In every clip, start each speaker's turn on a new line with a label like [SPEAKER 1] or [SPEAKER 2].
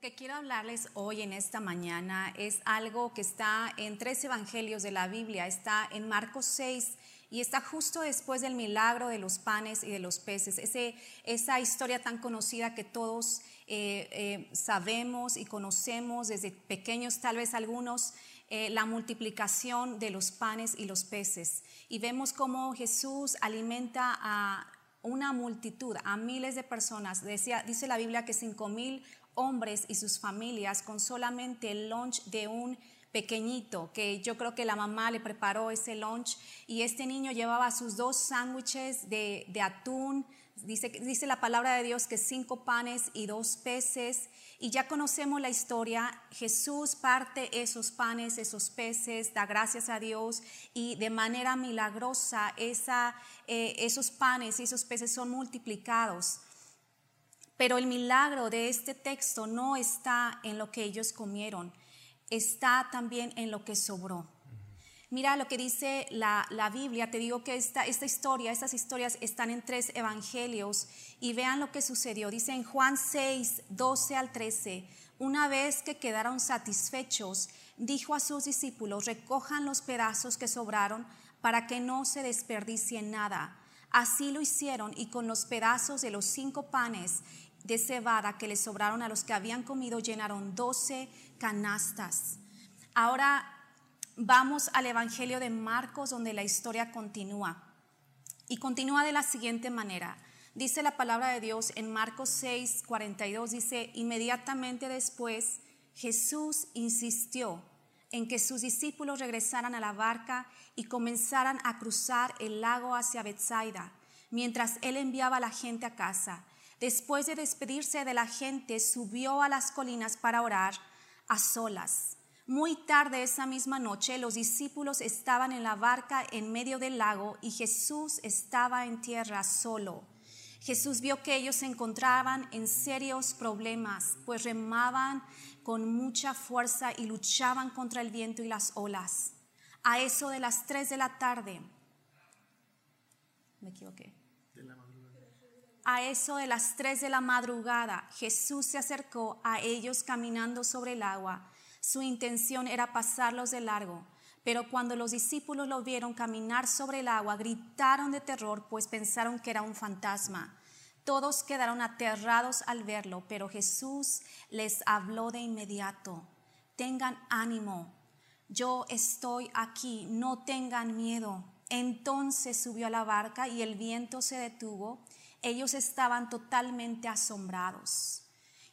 [SPEAKER 1] Lo que quiero hablarles hoy en esta mañana es algo que está en tres evangelios de la Biblia. Está en Marcos 6 y está justo después del milagro de los panes y de los peces. Ese, esa historia tan conocida que todos eh, eh, sabemos y conocemos desde pequeños, tal vez algunos, eh, la multiplicación de los panes y los peces. Y vemos cómo Jesús alimenta a una multitud, a miles de personas. Decía, dice la Biblia que cinco mil hombres y sus familias con solamente el lunch de un pequeñito, que yo creo que la mamá le preparó ese lunch y este niño llevaba sus dos sándwiches de, atún, dice, dice la palabra de Dios que cinco panes y dos peces, y ya conocemos la historia, Jesús parte esos panes, esos peces, da gracias a Dios y de manera milagrosa esa, eh, esos panes y esos peces son multiplicados. Pero el milagro de este texto no está en lo que ellos comieron, está también en lo que sobró. Mira lo que dice la, Biblia, te digo que esta, esta historia, estas historias están en tres evangelios y vean lo que sucedió. Dice en Juan 6, 12 al 13, una vez que quedaron satisfechos, dijo a sus discípulos, recojan los pedazos que sobraron para que no se desperdicie nada. Así lo hicieron y con los pedazos de los cinco panes de cebada que les sobraron a los que habían comido llenaron doce canastas. Ahora vamos al Evangelio de Marcos donde la historia continúa. Y continúa de la siguiente manera. Dice la palabra de Dios en Marcos 6, 42, dice, inmediatamente después Jesús insistió en que sus discípulos regresaran a la barca y comenzaran a cruzar el lago hacia Bethsaida, mientras él enviaba a la gente a casa. Después de despedirse de la gente, subió a las colinas para orar a solas. Muy tarde esa misma noche los discípulos estaban en la barca en medio del lago y Jesús estaba en tierra solo. Jesús vio que ellos se encontraban en serios problemas, pues remaban con mucha fuerza y luchaban contra el viento y las olas. A eso de las tres de la tarde, me equivoqué. A eso de las tres de la madrugada, Jesús se acercó a ellos caminando sobre el agua. Su intención era pasarlos de largo, pero cuando los discípulos lo vieron caminar sobre el agua, gritaron de terror, pues pensaron que era un fantasma. Todos quedaron aterrados al verlo, pero Jesús les habló de inmediato. Tengan ánimo, yo estoy aquí, no tengan miedo. Entonces subió a la barca y el viento se detuvo ellos estaban totalmente asombrados.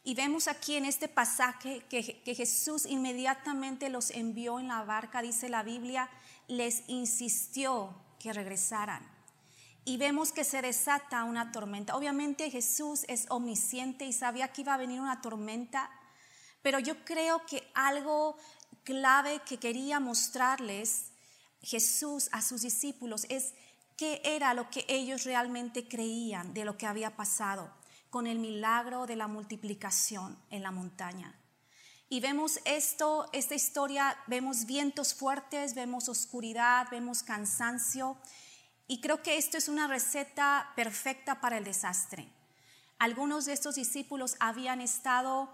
[SPEAKER 1] Y vemos aquí en este pasaje que, que, Jesús inmediatamente los envió en la barca, dice la Biblia, les insistió que regresaran. Y vemos que se desata una tormenta. Obviamente Jesús es omnisciente y sabía que iba a venir una tormenta, pero yo creo que algo clave que quería mostrarles Jesús a sus discípulos es qué era lo que ellos realmente creían de lo que había pasado con el milagro de la multiplicación en la montaña. Y vemos esto, esta historia, vemos vientos fuertes, vemos oscuridad, vemos cansancio. Y creo que esto es una receta perfecta para el desastre. Algunos de estos discípulos habían estado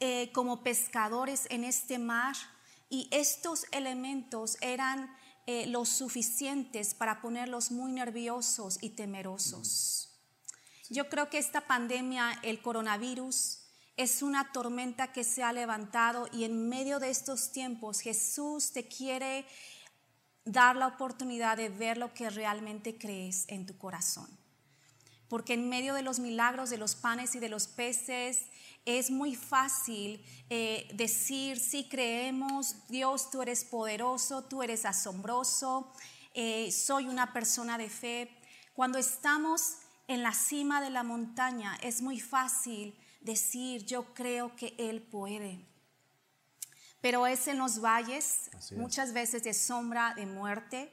[SPEAKER 1] eh, como pescadores en este mar y estos elementos eran eh, los suficientes para ponerlos muy nerviosos y temerosos. Yo creo que esta pandemia, el coronavirus, es una tormenta que se ha levantado y en medio de estos tiempos Jesús te quiere dar la oportunidad de ver lo que realmente crees en tu corazón. Porque en medio de los milagros de los panes y de los peces, es muy fácil eh, decir, sí creemos, Dios, tú eres poderoso, tú eres asombroso, eh, soy una persona de fe. Cuando estamos en la cima de la montaña, es muy fácil decir, yo creo que Él puede. Pero es en los valles, muchas veces de sombra, de muerte,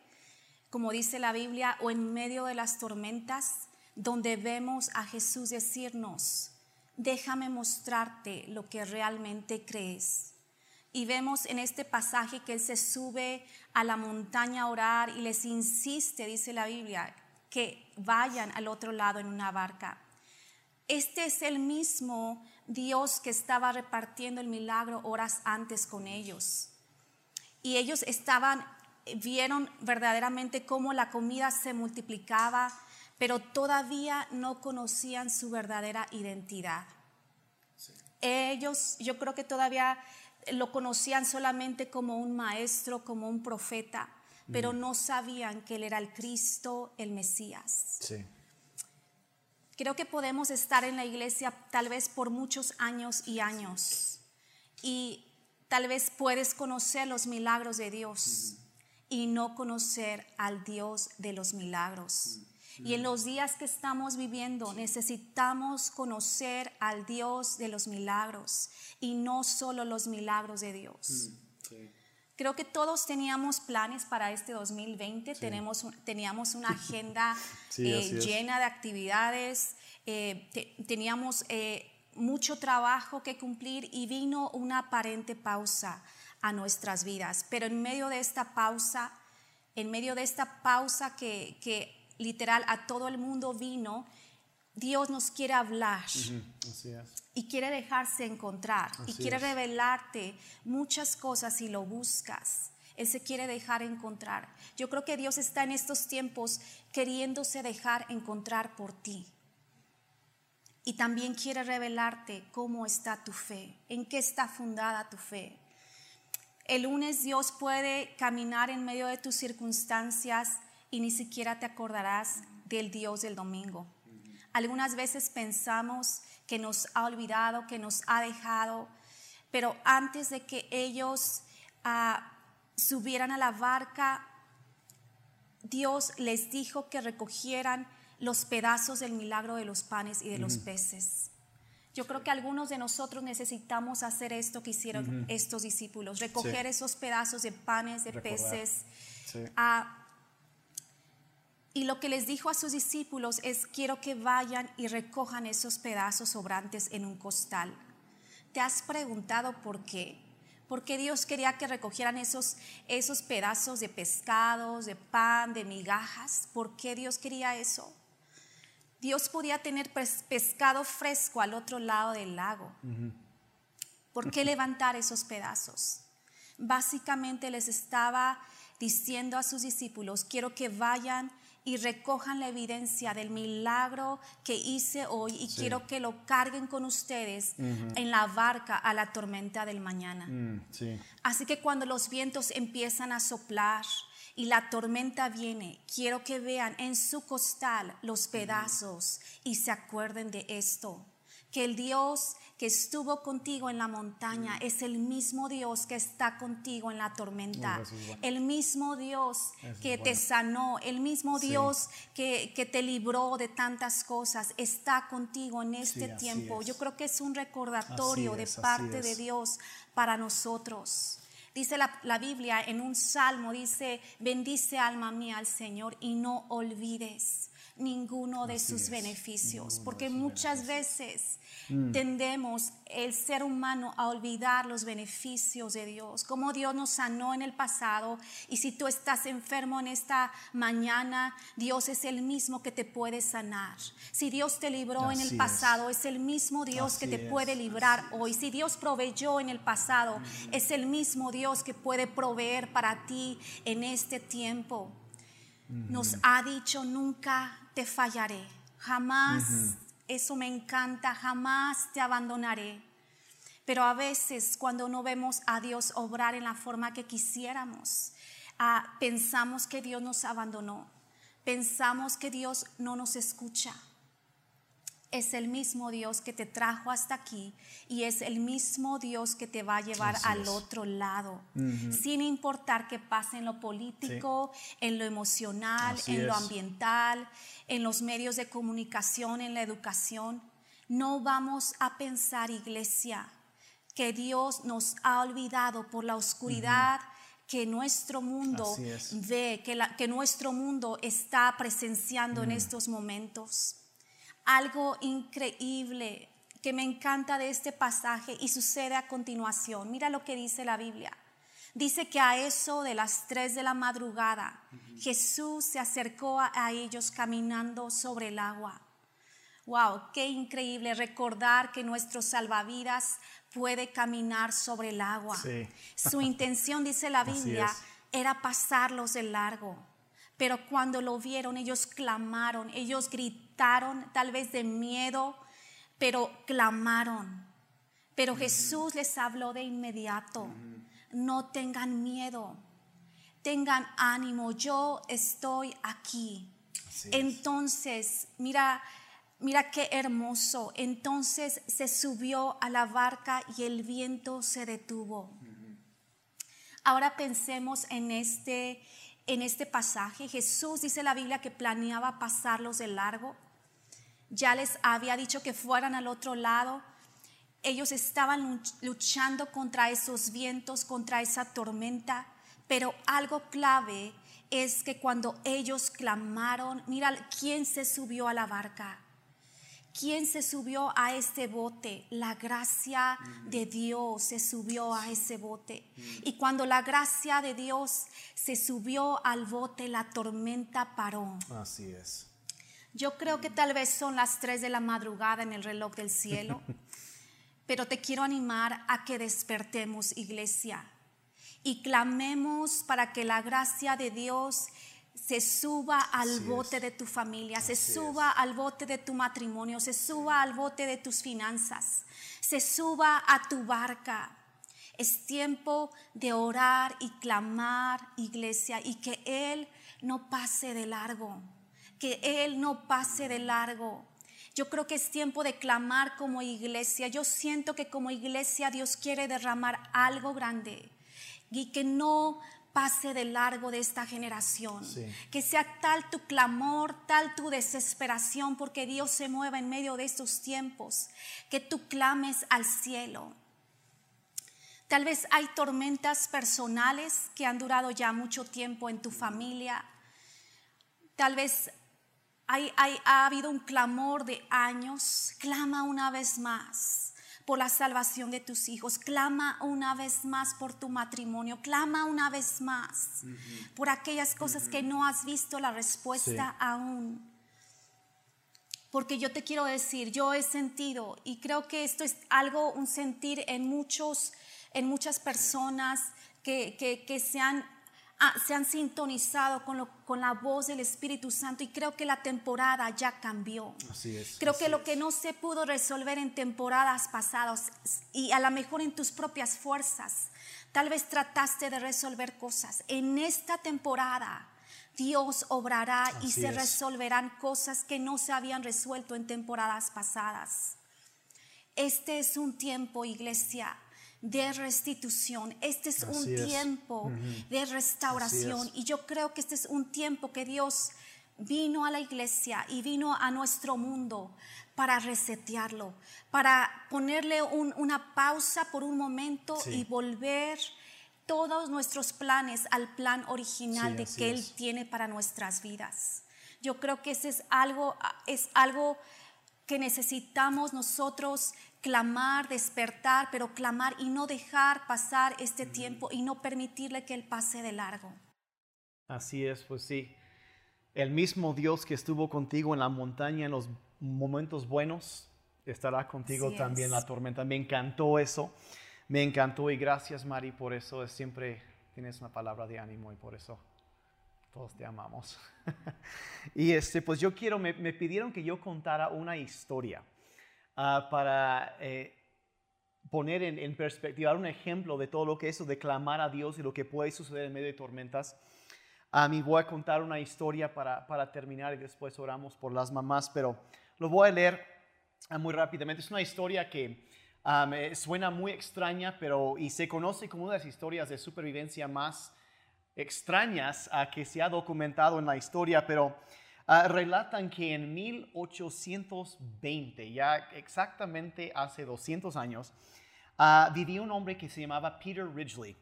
[SPEAKER 1] como dice la Biblia, o en medio de las tormentas, donde vemos a Jesús decirnos, déjame mostrarte lo que realmente crees. Y vemos en este pasaje que Él se sube a la montaña a orar y les insiste, dice la Biblia, que vayan al otro lado en una barca. Este es el mismo Dios que estaba repartiendo el milagro horas antes con ellos. Y ellos estaban, vieron verdaderamente cómo la comida se multiplicaba, pero todavía no conocían su verdadera identidad. Ellos, yo creo que todavía lo conocían solamente como un maestro, como un profeta, pero no sabían que él era el Cristo, el Mesías.
[SPEAKER 2] Sí.
[SPEAKER 1] Creo que podemos estar en la iglesia tal vez por muchos años y años y tal vez puedes conocer los milagros de Dios y no conocer al Dios de los milagros. Y en los días que estamos viviendo necesitamos conocer al Dios de los milagros y no solo los milagros de Dios. Creo que todos teníamos planes para este 2020, Tenemos, teníamos una agenda eh, llena de actividades, eh, teníamos eh, mucho trabajo que cumplir y vino una aparente pausa a nuestras vidas. Pero en medio de esta pausa, en medio de esta pausa que, que literal a todo el mundo vino, Dios nos quiere hablar y quiere dejarse encontrar y quiere revelarte muchas cosas si lo buscas. Él se quiere dejar encontrar. Yo creo que Dios está en estos tiempos queriéndose dejar encontrar por ti. Y también quiere revelarte cómo está tu fe, en qué está fundada tu fe. El lunes Dios puede caminar en medio de tus circunstancias y ni siquiera te acordarás del Dios del domingo. Algunas veces pensamos que nos ha olvidado, que nos ha dejado, pero antes de que ellos ah, subieran a la barca, Dios les dijo que recogieran los pedazos del milagro de los panes y de los peces. Yo creo que algunos de nosotros necesitamos hacer esto que hicieron estos discípulos, recoger esos pedazos de panes, de peces, a y lo que les dijo a sus discípulos es, quiero que vayan y recojan esos pedazos sobrantes en un costal. ¿Te has preguntado por qué? ¿Por qué Dios quería que recogieran esos, esos pedazos de pescados, de pan, de migajas? ¿Por qué Dios quería eso? Dios podía tener pescado fresco al otro lado del lago. ¿Por qué levantar esos pedazos? Básicamente les estaba diciendo a sus discípulos, quiero que vayan y recojan la evidencia del milagro que hice hoy y quiero que lo carguen con ustedes en la barca a la tormenta del mañana.
[SPEAKER 2] Mm,
[SPEAKER 1] Así que cuando los vientos empiezan a soplar y la tormenta viene, quiero que vean en su costal los pedazos y se acuerden de esto, que el Dios que estuvo contigo en la montaña es el mismo Dios que está contigo en la tormenta. El mismo Dios que te sanó, el mismo Dios que, te libró de tantas cosas, está contigo en este tiempo. Yo creo que es un recordatorio de parte de Dios para nosotros. Dice la, la, Biblia en un salmo, dice, bendice alma mía al Señor y no olvides ninguno de sus beneficios, porque muchas veces mm. tendemos el ser humano a olvidar los beneficios de Dios, como Dios nos sanó en el pasado y si tú estás enfermo en esta mañana, Dios es el mismo que te puede sanar. Si Dios te libró en el pasado, es. el mismo Dios que te puede librar hoy. Si Dios proveyó en el pasado, mm. es el mismo Dios que puede proveer para ti en este tiempo. Nos ha dicho nunca te fallaré, jamás, eso me encanta, jamás te abandonaré. Pero a veces cuando no vemos a Dios obrar en la forma que quisiéramos, ah, pensamos que Dios nos abandonó, pensamos que Dios no nos escucha es el mismo Dios que te trajo hasta aquí y es el mismo Dios que te va a llevar al otro lado, sin importar que pase en lo político, en lo emocional, en lo ambiental, en los medios de comunicación, en la educación. No vamos a pensar, iglesia, que Dios nos ha olvidado por la oscuridad. que nuestro mundo ve, que, que, nuestro mundo está presenciando en estos momentos algo increíble que me encanta de este pasaje y sucede a continuación. Mira lo que dice la Biblia. Dice que a eso de las tres de la madrugada Jesús se acercó a ellos caminando sobre el agua. Wow, qué increíble recordar que nuestro salvavidas puede caminar sobre el agua.
[SPEAKER 2] Sí.
[SPEAKER 1] Su intención, dice la Biblia, era pasarlos de largo. Pero cuando lo vieron, ellos clamaron, ellos gritaron, tal vez de miedo, pero clamaron. Pero Jesús les habló de inmediato. No tengan miedo, tengan ánimo, yo estoy aquí.
[SPEAKER 2] Es.
[SPEAKER 1] Entonces, mira, mira qué hermoso. Entonces se subió a la barca y el viento se detuvo. Ahora pensemos en este, en este pasaje. Jesús dice la Biblia que planeaba pasarlos de largo. Ya les había dicho que fueran al otro lado. Ellos estaban luch- luchando contra esos vientos, contra esa tormenta. Pero algo clave es que cuando ellos clamaron, mira quién se subió a la barca. ¿Quién se subió a este bote? La gracia de Dios se subió a ese bote. Y cuando la gracia de Dios se subió al bote, la tormenta paró.
[SPEAKER 2] Así es.
[SPEAKER 1] Yo creo que tal vez son las 3 de la madrugada en el reloj del cielo, pero te quiero animar a que despertemos, iglesia, y clamemos para que la gracia de Dios se suba al
[SPEAKER 2] Así es.
[SPEAKER 1] bote de tu familia, se suba al bote de tu matrimonio, se suba al bote de tus finanzas, se suba a tu barca. Es tiempo de orar y clamar, iglesia, y que Él no pase de largo, que Él no pase de largo. Yo creo que es tiempo de clamar como iglesia. Yo siento que como iglesia Dios quiere derramar algo grande y que no pase de largo de esta generación.
[SPEAKER 2] Sí.
[SPEAKER 1] Que sea tal tu clamor, tal tu desesperación, porque Dios se mueva en medio de estos tiempos, que tú clames al cielo. Tal vez hay tormentas personales que han durado ya mucho tiempo en tu familia. Tal vez hay- hay- ha habido un clamor de años. Clama una vez más por la salvación de tus hijos. Clama una vez más por tu matrimonio. Clama una vez más por aquellas cosas que no has visto la respuesta
[SPEAKER 2] Sí.
[SPEAKER 1] aún. Porque yo te quiero decir, yo he sentido, y creo que esto es algo, un sentir en, muchos, en muchas personas que, que, que se, han, se han sintonizado con, lo- con la voz del Espíritu Santo, y creo que la temporada ya cambió.
[SPEAKER 2] Así es.
[SPEAKER 1] Creo
[SPEAKER 2] así
[SPEAKER 1] que lo que no se pudo resolver en temporadas pasadas y a lo mejor en tus propias fuerzas, tal vez trataste de resolver cosas. En esta temporada Dios obrará y se
[SPEAKER 2] es.
[SPEAKER 1] resolverán cosas que no se habían resuelto en temporadas pasadas. Este es un tiempo, iglesia, de restitución. Este es un
[SPEAKER 2] es.
[SPEAKER 1] tiempo de restauración. Y yo creo que este es un tiempo que Dios vino a la iglesia y vino a nuestro mundo para resetearlo, para ponerle un- una pausa por un momento
[SPEAKER 2] Sí.
[SPEAKER 1] y volver todos nuestros planes al plan original
[SPEAKER 2] Sí,
[SPEAKER 1] de que Él
[SPEAKER 2] es.
[SPEAKER 1] tiene para nuestras vidas. Yo creo que ese es algo, es algo que necesitamos nosotros clamar, despertar, pero clamar y no dejar pasar este tiempo y no permitirle que Él pase de largo.
[SPEAKER 2] Así es, pues sí. El mismo Dios que estuvo contigo en la montaña en los momentos buenos, estará contigo
[SPEAKER 1] Así
[SPEAKER 2] también en
[SPEAKER 1] es.
[SPEAKER 2] la tormenta. Me encantó eso. Me encantó y gracias Mari por eso. Es siempre tienes una palabra de ánimo y por eso todos te amamos. y este, pues yo quiero, me, me pidieron que yo contara una historia ah, para eh, poner en, en perspectiva, un ejemplo de todo lo que es eso de clamar a Dios y lo que puede suceder en medio de tormentas. A mí voy a contar una historia para, para terminar y después oramos por las mamás, pero lo voy a leer ah, muy rápidamente. Es una historia que ah, me suena muy extraña, pero y se conoce como una de las historias de supervivencia más extrañas ah, que se ha documentado en la historia, pero ah, relatan que en 1820, ya exactamente hace 200 años, ah, vivía un hombre que se llamaba Peter Ridgely.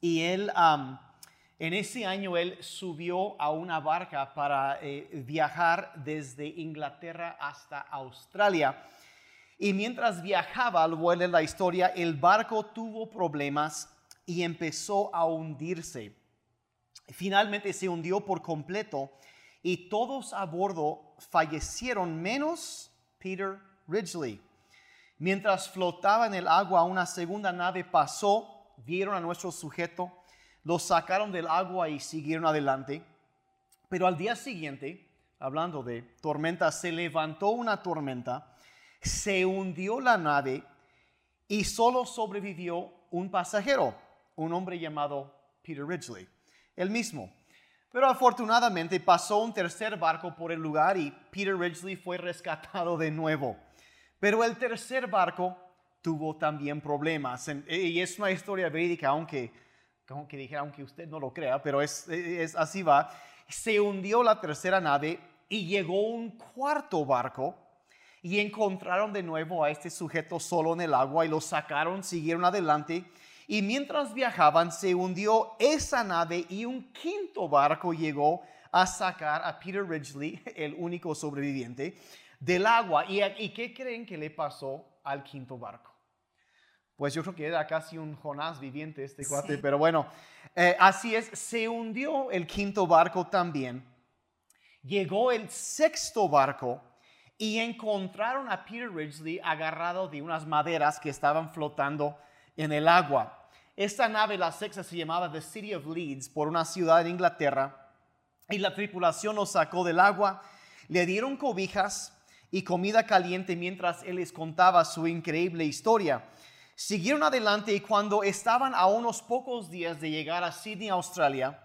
[SPEAKER 2] Y él, en ese año, él subió a una barca para eh, viajar desde Inglaterra hasta Australia. Y mientras viajaba, al vuelo de la historia, el barco tuvo problemas y empezó a hundirse. Finalmente se hundió por completo y todos a bordo fallecieron menos Peter Ridgely. Mientras flotaba en el agua, una segunda nave pasó, vieron a nuestro sujeto, lo sacaron del agua y siguieron adelante. Pero al día siguiente, hablando de tormenta, se levantó una tormenta, se hundió la nave y solo sobrevivió un pasajero, un hombre llamado Peter Ridgely, el mismo. Pero afortunadamente pasó un tercer barco por el lugar y Peter Ridgely fue rescatado de nuevo. Pero el tercer barco tuvo también problemas. Y es una historia verídica, aunque, aunque dijera, aunque usted no lo crea, pero es, así va. Se hundió la tercera nave y llegó un cuarto barco y encontraron de nuevo a este sujeto solo en el agua y lo sacaron, siguieron adelante. Y mientras viajaban se hundió esa nave y un quinto barco llegó a sacar a Peter Ridgely, el único sobreviviente, del agua. ¿Y, ¿Y, qué creen que le pasó al quinto barco? Pues yo creo que era casi un Jonás viviente este cuate, pero bueno, eh, así es, se hundió el quinto barco también. Llegó el sexto barco y encontraron a Peter Ridgely agarrado de unas maderas que estaban flotando en el agua. Esta nave, la sexta, se llamaba The City of Leeds por una ciudad en Inglaterra y la tripulación lo sacó del agua, le dieron cobijas y comida caliente mientras él les contaba su increíble historia. Siguieron adelante y cuando estaban a unos pocos días de llegar a Sydney, Australia,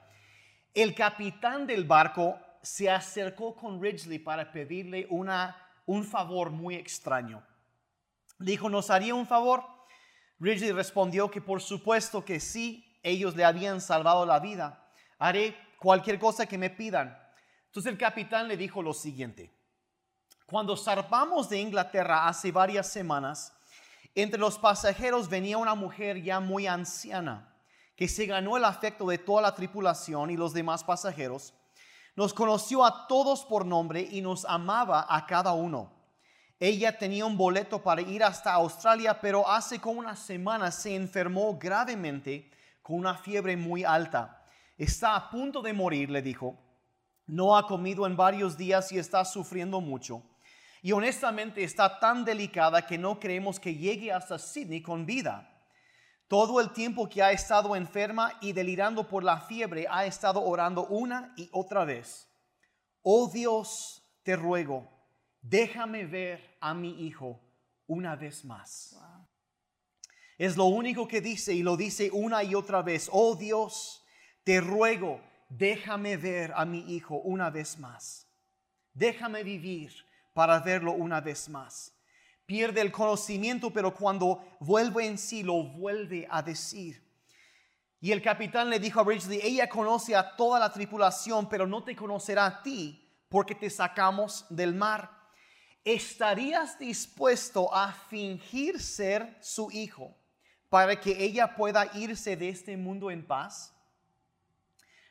[SPEAKER 2] el capitán del barco se acercó con Ridgely para pedirle una, un favor muy extraño. Dijo, ¿nos haría un favor? Ridgely respondió que por supuesto que sí, ellos le habían salvado la vida. Haré cualquier cosa que me pidan. Entonces el capitán le dijo lo siguiente. Cuando zarpamos de Inglaterra hace varias semanas, entre los pasajeros venía una mujer ya muy anciana, que se ganó el afecto de toda la tripulación y los demás pasajeros nos conoció a todos por nombre y nos amaba a cada uno. Ella tenía un boleto para ir hasta Australia, pero hace como una semana se enfermó gravemente con una fiebre muy alta. Está a punto de morir, le dijo. No ha comido en varios días y está sufriendo mucho. Y honestamente está tan delicada que no creemos que llegue hasta Sydney con vida. Todo el tiempo que ha estado enferma y delirando por la fiebre, ha estado orando una y otra vez. Oh Dios, te ruego, déjame ver a mi hijo una vez más. Es lo único que dice y lo dice una y otra vez. Oh Dios, te ruego, déjame ver a mi hijo una vez más. Déjame vivir para verlo una vez más pierde el conocimiento, pero cuando vuelve en sí lo vuelve a decir. Y el capitán le dijo a Ridgely, ella conoce a toda la tripulación, pero no te conocerá a ti porque te sacamos del mar. ¿Estarías dispuesto a fingir ser su hijo para que ella pueda irse de este mundo en paz?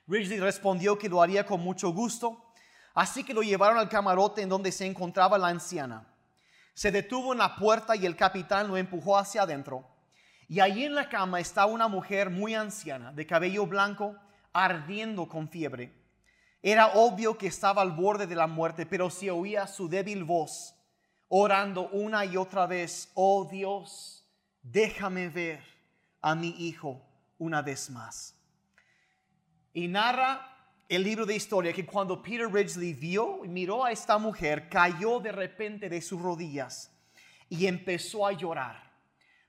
[SPEAKER 2] Ridgely respondió que lo haría con mucho gusto, así que lo llevaron al camarote en donde se encontraba la anciana se detuvo en la puerta y el capitán lo empujó hacia adentro. Y allí en la cama estaba una mujer muy anciana, de cabello blanco, ardiendo con fiebre. Era obvio que estaba al borde de la muerte, pero se oía su débil voz, orando una y otra vez, oh Dios, déjame ver a mi hijo una vez más. Y narra el libro de historia que cuando Peter Ridgely vio y miró a esta mujer, cayó de repente de sus rodillas y empezó a llorar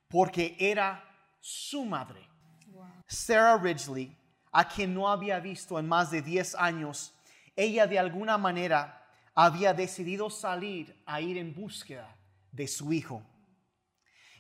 [SPEAKER 2] porque era su madre. Sarah Ridgely, a quien no había visto en más de 10 años, ella de alguna manera había decidido salir a ir en búsqueda de su hijo.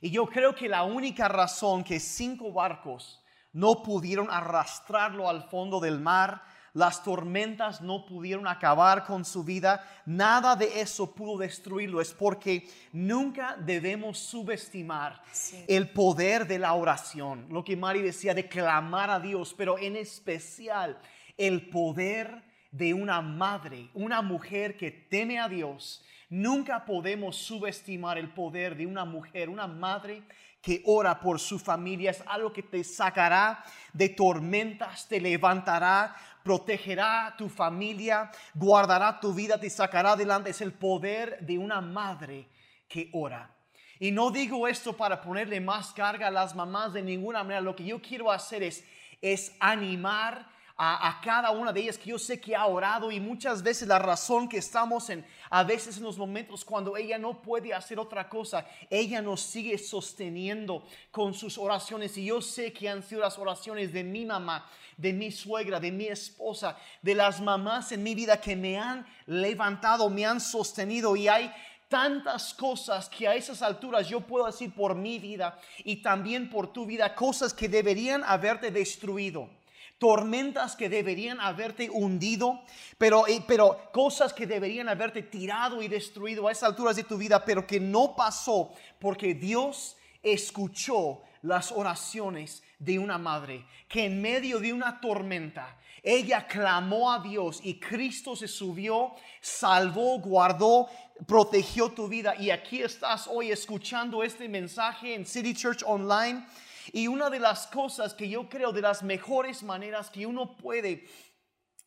[SPEAKER 2] Y yo creo que la única razón que cinco barcos no pudieron arrastrarlo al fondo del mar las tormentas no pudieron acabar con su vida, nada de eso pudo destruirlo. Es porque nunca debemos subestimar el poder de la oración, lo que Mari decía de clamar a Dios, pero en especial el poder de una madre, una mujer que teme a Dios. Nunca podemos subestimar el poder de una mujer, una madre que ora por su familia es algo que te sacará de tormentas, te levantará protegerá tu familia, guardará tu vida, te sacará adelante. Es el poder de una madre que ora. Y no digo esto para ponerle más carga a las mamás de ninguna manera. Lo que yo quiero hacer es, es animar a, cada una de ellas que yo sé que ha orado y muchas veces la razón que estamos en, a veces en los momentos cuando ella no puede hacer otra cosa, ella nos sigue sosteniendo con sus oraciones. Y yo sé que han sido las oraciones de mi mamá, de mi suegra, de mi esposa, de las mamás en mi vida que me han levantado, me han sostenido. Y hay tantas cosas que a esas alturas yo puedo decir por mi vida y también por tu vida, cosas que deberían haberte destruido tormentas que deberían haberte hundido, pero, eh, pero cosas que deberían haberte tirado y destruido a esas alturas de tu vida, pero que no pasó porque Dios escuchó las oraciones de una madre que en medio de una tormenta ella clamó a Dios y Cristo se subió, salvó, guardó, protegió tu vida. Y aquí estás hoy escuchando este mensaje en City Church Online y una de las cosas que yo creo de las mejores maneras que uno puede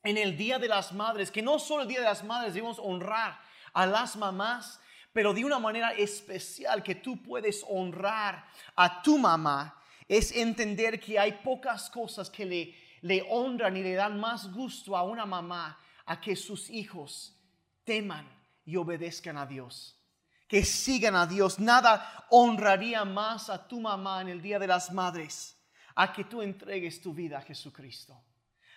[SPEAKER 2] en el Día de las Madres, que no solo el Día de las Madres debemos honrar a las mamás, pero de una manera especial que tú puedes honrar a tu mamá, es entender que hay pocas cosas que le, le honran y le dan más gusto a una mamá a que sus hijos teman y obedezcan a Dios que sigan a Dios. Nada honraría más a tu mamá en el Día de las Madres a que tú entregues tu vida a Jesucristo.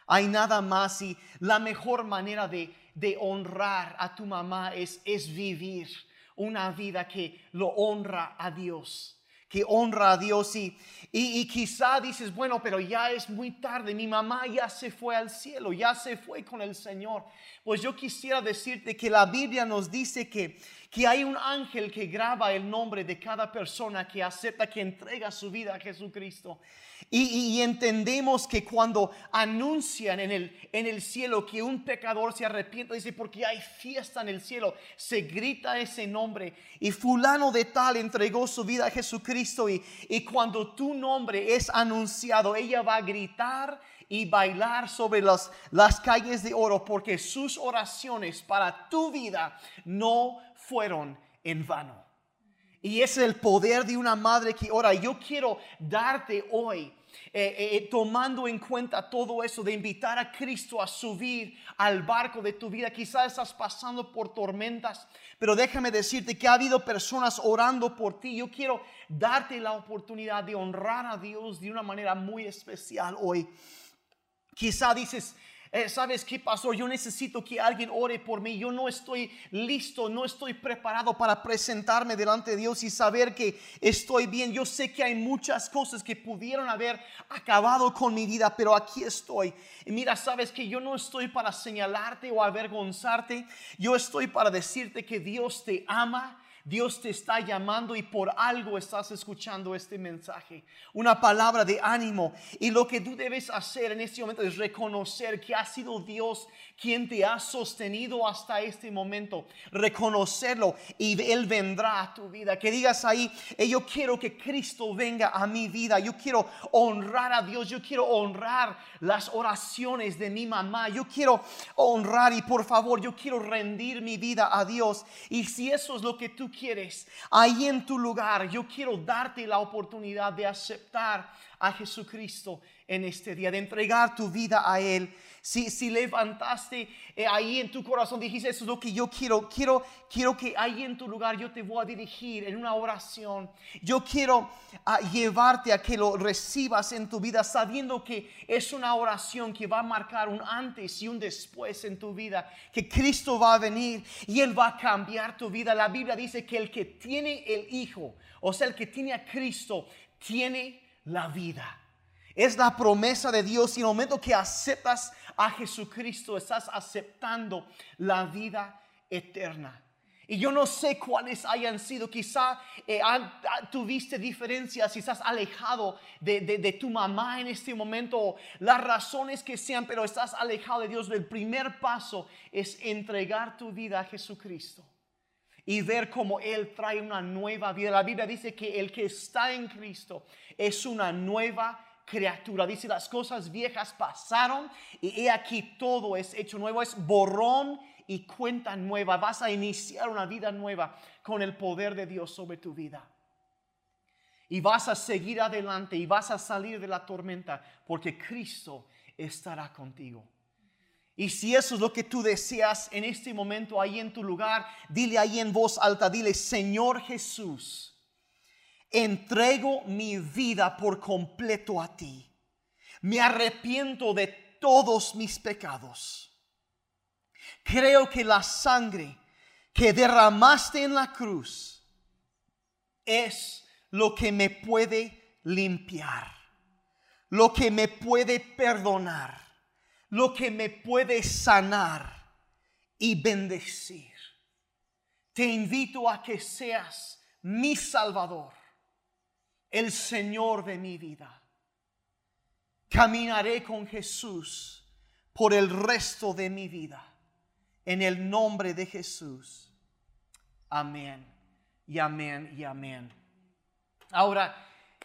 [SPEAKER 2] Hay nada más y la mejor manera de, de honrar a tu mamá es, es vivir una vida que lo honra a Dios que honra a Dios y, y, y, quizá dices, bueno, pero ya es muy tarde, mi mamá ya se fue al cielo, ya se fue con el Señor. Pues yo quisiera decirte que la Biblia nos dice que, que hay un ángel que graba el nombre de cada persona que acepta, que entrega su vida a Jesucristo. Y, entendemos que cuando anuncian en el, en el cielo que un pecador se arrepiente, dice, porque hay fiesta en el cielo, se grita ese nombre. Y fulano de tal entregó su vida a Jesucristo. Y, y cuando tu nombre es anunciado, ella va a gritar y bailar sobre las, las calles de oro, porque sus oraciones para tu vida no fueron en vano. Y es el poder de una madre que ora. Yo quiero darte hoy, eh, eh, tomando en cuenta todo eso, de invitar a Cristo a subir al barco de tu vida. Quizás estás pasando por tormentas, pero déjame decirte que ha habido personas orando por ti. Yo quiero darte la oportunidad de honrar a Dios de una manera muy especial hoy. Quizá dices, eh, ¿sabes qué pasó? Yo necesito que alguien ore por mí. Yo no estoy listo, no estoy preparado para presentarme delante de Dios y saber que estoy bien. Yo sé que hay muchas cosas que pudieron haber acabado con mi vida, pero aquí estoy. Y mira, sabes que yo no estoy para señalarte o avergonzarte. Yo estoy para decirte que Dios te ama Dios te está llamando y por algo estás escuchando este mensaje. Una palabra de ánimo. Y lo que tú debes hacer en este momento es reconocer que ha sido Dios quien te ha sostenido hasta este momento. Reconocerlo y Él vendrá a tu vida. Que digas ahí, yo quiero que Cristo venga a mi vida. Yo quiero honrar a Dios. Yo quiero honrar las oraciones de mi mamá. Yo quiero honrar y por favor, yo quiero rendir mi vida a Dios. Y si eso es lo que tú quieres, ahí en tu lugar, yo quiero darte la oportunidad de aceptar a Jesucristo en este día, de entregar tu vida a Él. Si, si levantaste eh, ahí en tu corazón, dijiste, eso es lo que yo quiero, quiero, quiero que ahí en tu lugar yo te voy a dirigir en una oración. Yo quiero ah, llevarte a que lo recibas en tu vida, sabiendo que es una oración que va a marcar un antes y un después en tu vida, que Cristo va a venir y Él va a cambiar tu vida. La Biblia dice que el que tiene el Hijo, o sea, el que tiene a Cristo, tiene la vida. Es la promesa de Dios y en el momento que aceptas a Jesucristo estás aceptando la vida eterna. Y yo no sé cuáles hayan sido. Quizá eh, ah, tuviste diferencias, estás alejado de, de, tu mamá en este momento, las razones que sean, pero estás alejado de Dios. El primer paso es entregar tu vida a Jesucristo y ver cómo Él trae una nueva vida. La Biblia dice que el que está en Cristo es una nueva criatura. Dice, las cosas viejas pasaron y he aquí todo es hecho nuevo, es borrón y cuenta nueva. Vas a iniciar una vida nueva con el poder de Dios sobre tu vida. Y vas a seguir adelante y vas a salir de la tormenta porque Cristo estará contigo. Y si eso es lo que tú deseas en este momento ahí en tu lugar, dile ahí en voz alta, dile, Señor Jesús, entrego mi vida por completo a ti. Me arrepiento de todos mis pecados. Creo que la sangre que derramaste en la cruz es lo que me puede limpiar, lo que me puede perdonar, lo que me puede sanar y bendecir. Te invito a que seas mi Salvador, el Señor de mi vida. Caminaré con Jesús por el resto de mi vida. En el nombre de Jesús. Amén. Y amén y amén. Ahora,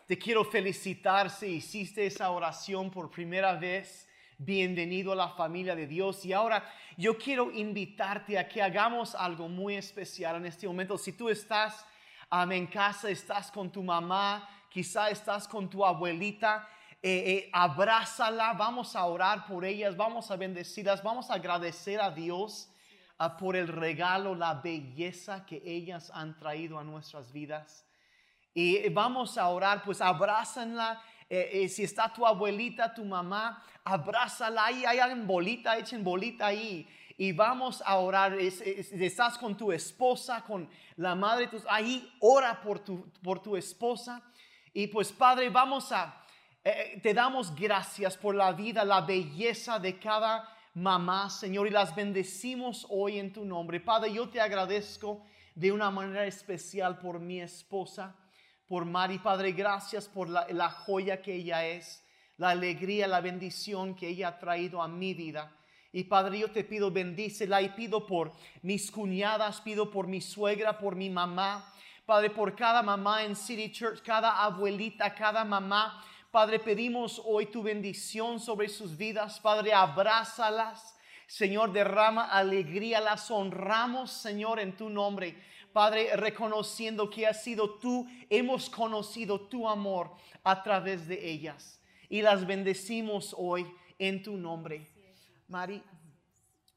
[SPEAKER 2] te quiero felicitar si hiciste esa oración por primera vez. Bienvenido a la familia de Dios. Y ahora yo quiero invitarte a que hagamos algo muy especial en este momento. Si tú estás en casa, estás con tu mamá, quizá estás con tu abuelita, eh, eh, abrázala, vamos a orar por ellas, vamos a bendecirlas, vamos a agradecer a Dios ah, por el regalo, la belleza que ellas han traído a nuestras vidas. Y vamos a orar, pues abrázanla. Eh, eh, si está tu abuelita, tu mamá, abrázala ahí, hagan bolita, echen bolita ahí. Y vamos a orar. estás con tu esposa, con la madre, tus, ahí ora por tu, por tu esposa. Y pues Padre, vamos a, eh, te damos gracias por la vida, la belleza de cada mamá, Señor, y las bendecimos hoy en tu nombre. Padre, yo te agradezco de una manera especial por mi esposa por Mari. Padre, gracias por la, joya que ella es, la alegría, la bendición que ella ha traído a mi vida. Y Padre, yo te pido bendícela y pido por mis cuñadas, pido por mi suegra, por mi mamá. Padre, por cada mamá en City Church, cada abuelita, cada mamá. Padre, pedimos hoy tu bendición sobre sus vidas. Padre, abrázalas. Señor, derrama alegría, las honramos, Señor, en tu nombre. Padre, reconociendo que has sido tú, hemos conocido tu amor a través de ellas y las bendecimos hoy en tu nombre. Mari,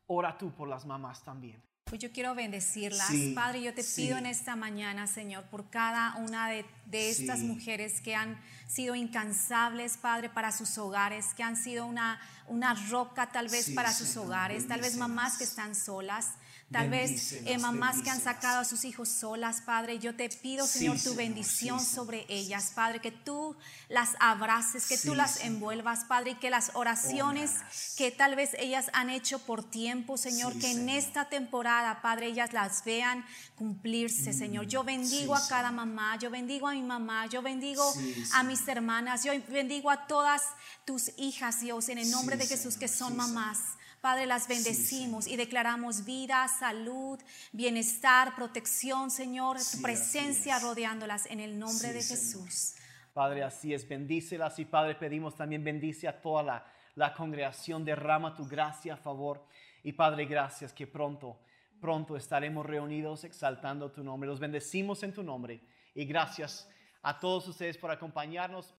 [SPEAKER 2] ora tú por las mamás también.
[SPEAKER 1] Pues yo quiero bendecirlas. Padre, yo te pido en esta mañana, Señor, por cada una de, estas mujeres que han sido incansables, Padre, para sus hogares, que han sido una, una roca tal vez para sus hogares, tal vez mamás que están solas. Tal vez eh, mamás que han sacado a sus hijos solas, Padre, yo te pido, Señor, tu bendición sobre ellas, Padre, que tú las abraces, que tú las envuelvas, Padre, y que las oraciones que tal vez ellas han hecho por tiempo, Señor, que en esta temporada, Padre, ellas las vean cumplirse, mm, Señor. Yo bendigo a cada mamá, yo bendigo a mi mamá, yo bendigo a mis hermanas, yo bendigo a todas tus hijas, Dios, en el nombre de Jesús, que son mamás. Padre, las bendecimos y declaramos vida, salud, bienestar, protección, Señor, tu presencia rodeándolas en el nombre de Jesús.
[SPEAKER 2] Padre, así es, bendícelas y Padre, pedimos también bendice a toda la, la congregación, derrama tu gracia a favor. Y Padre, gracias que pronto, pronto estaremos reunidos exaltando tu nombre. Los bendecimos en tu nombre y gracias a todos ustedes por acompañarnos.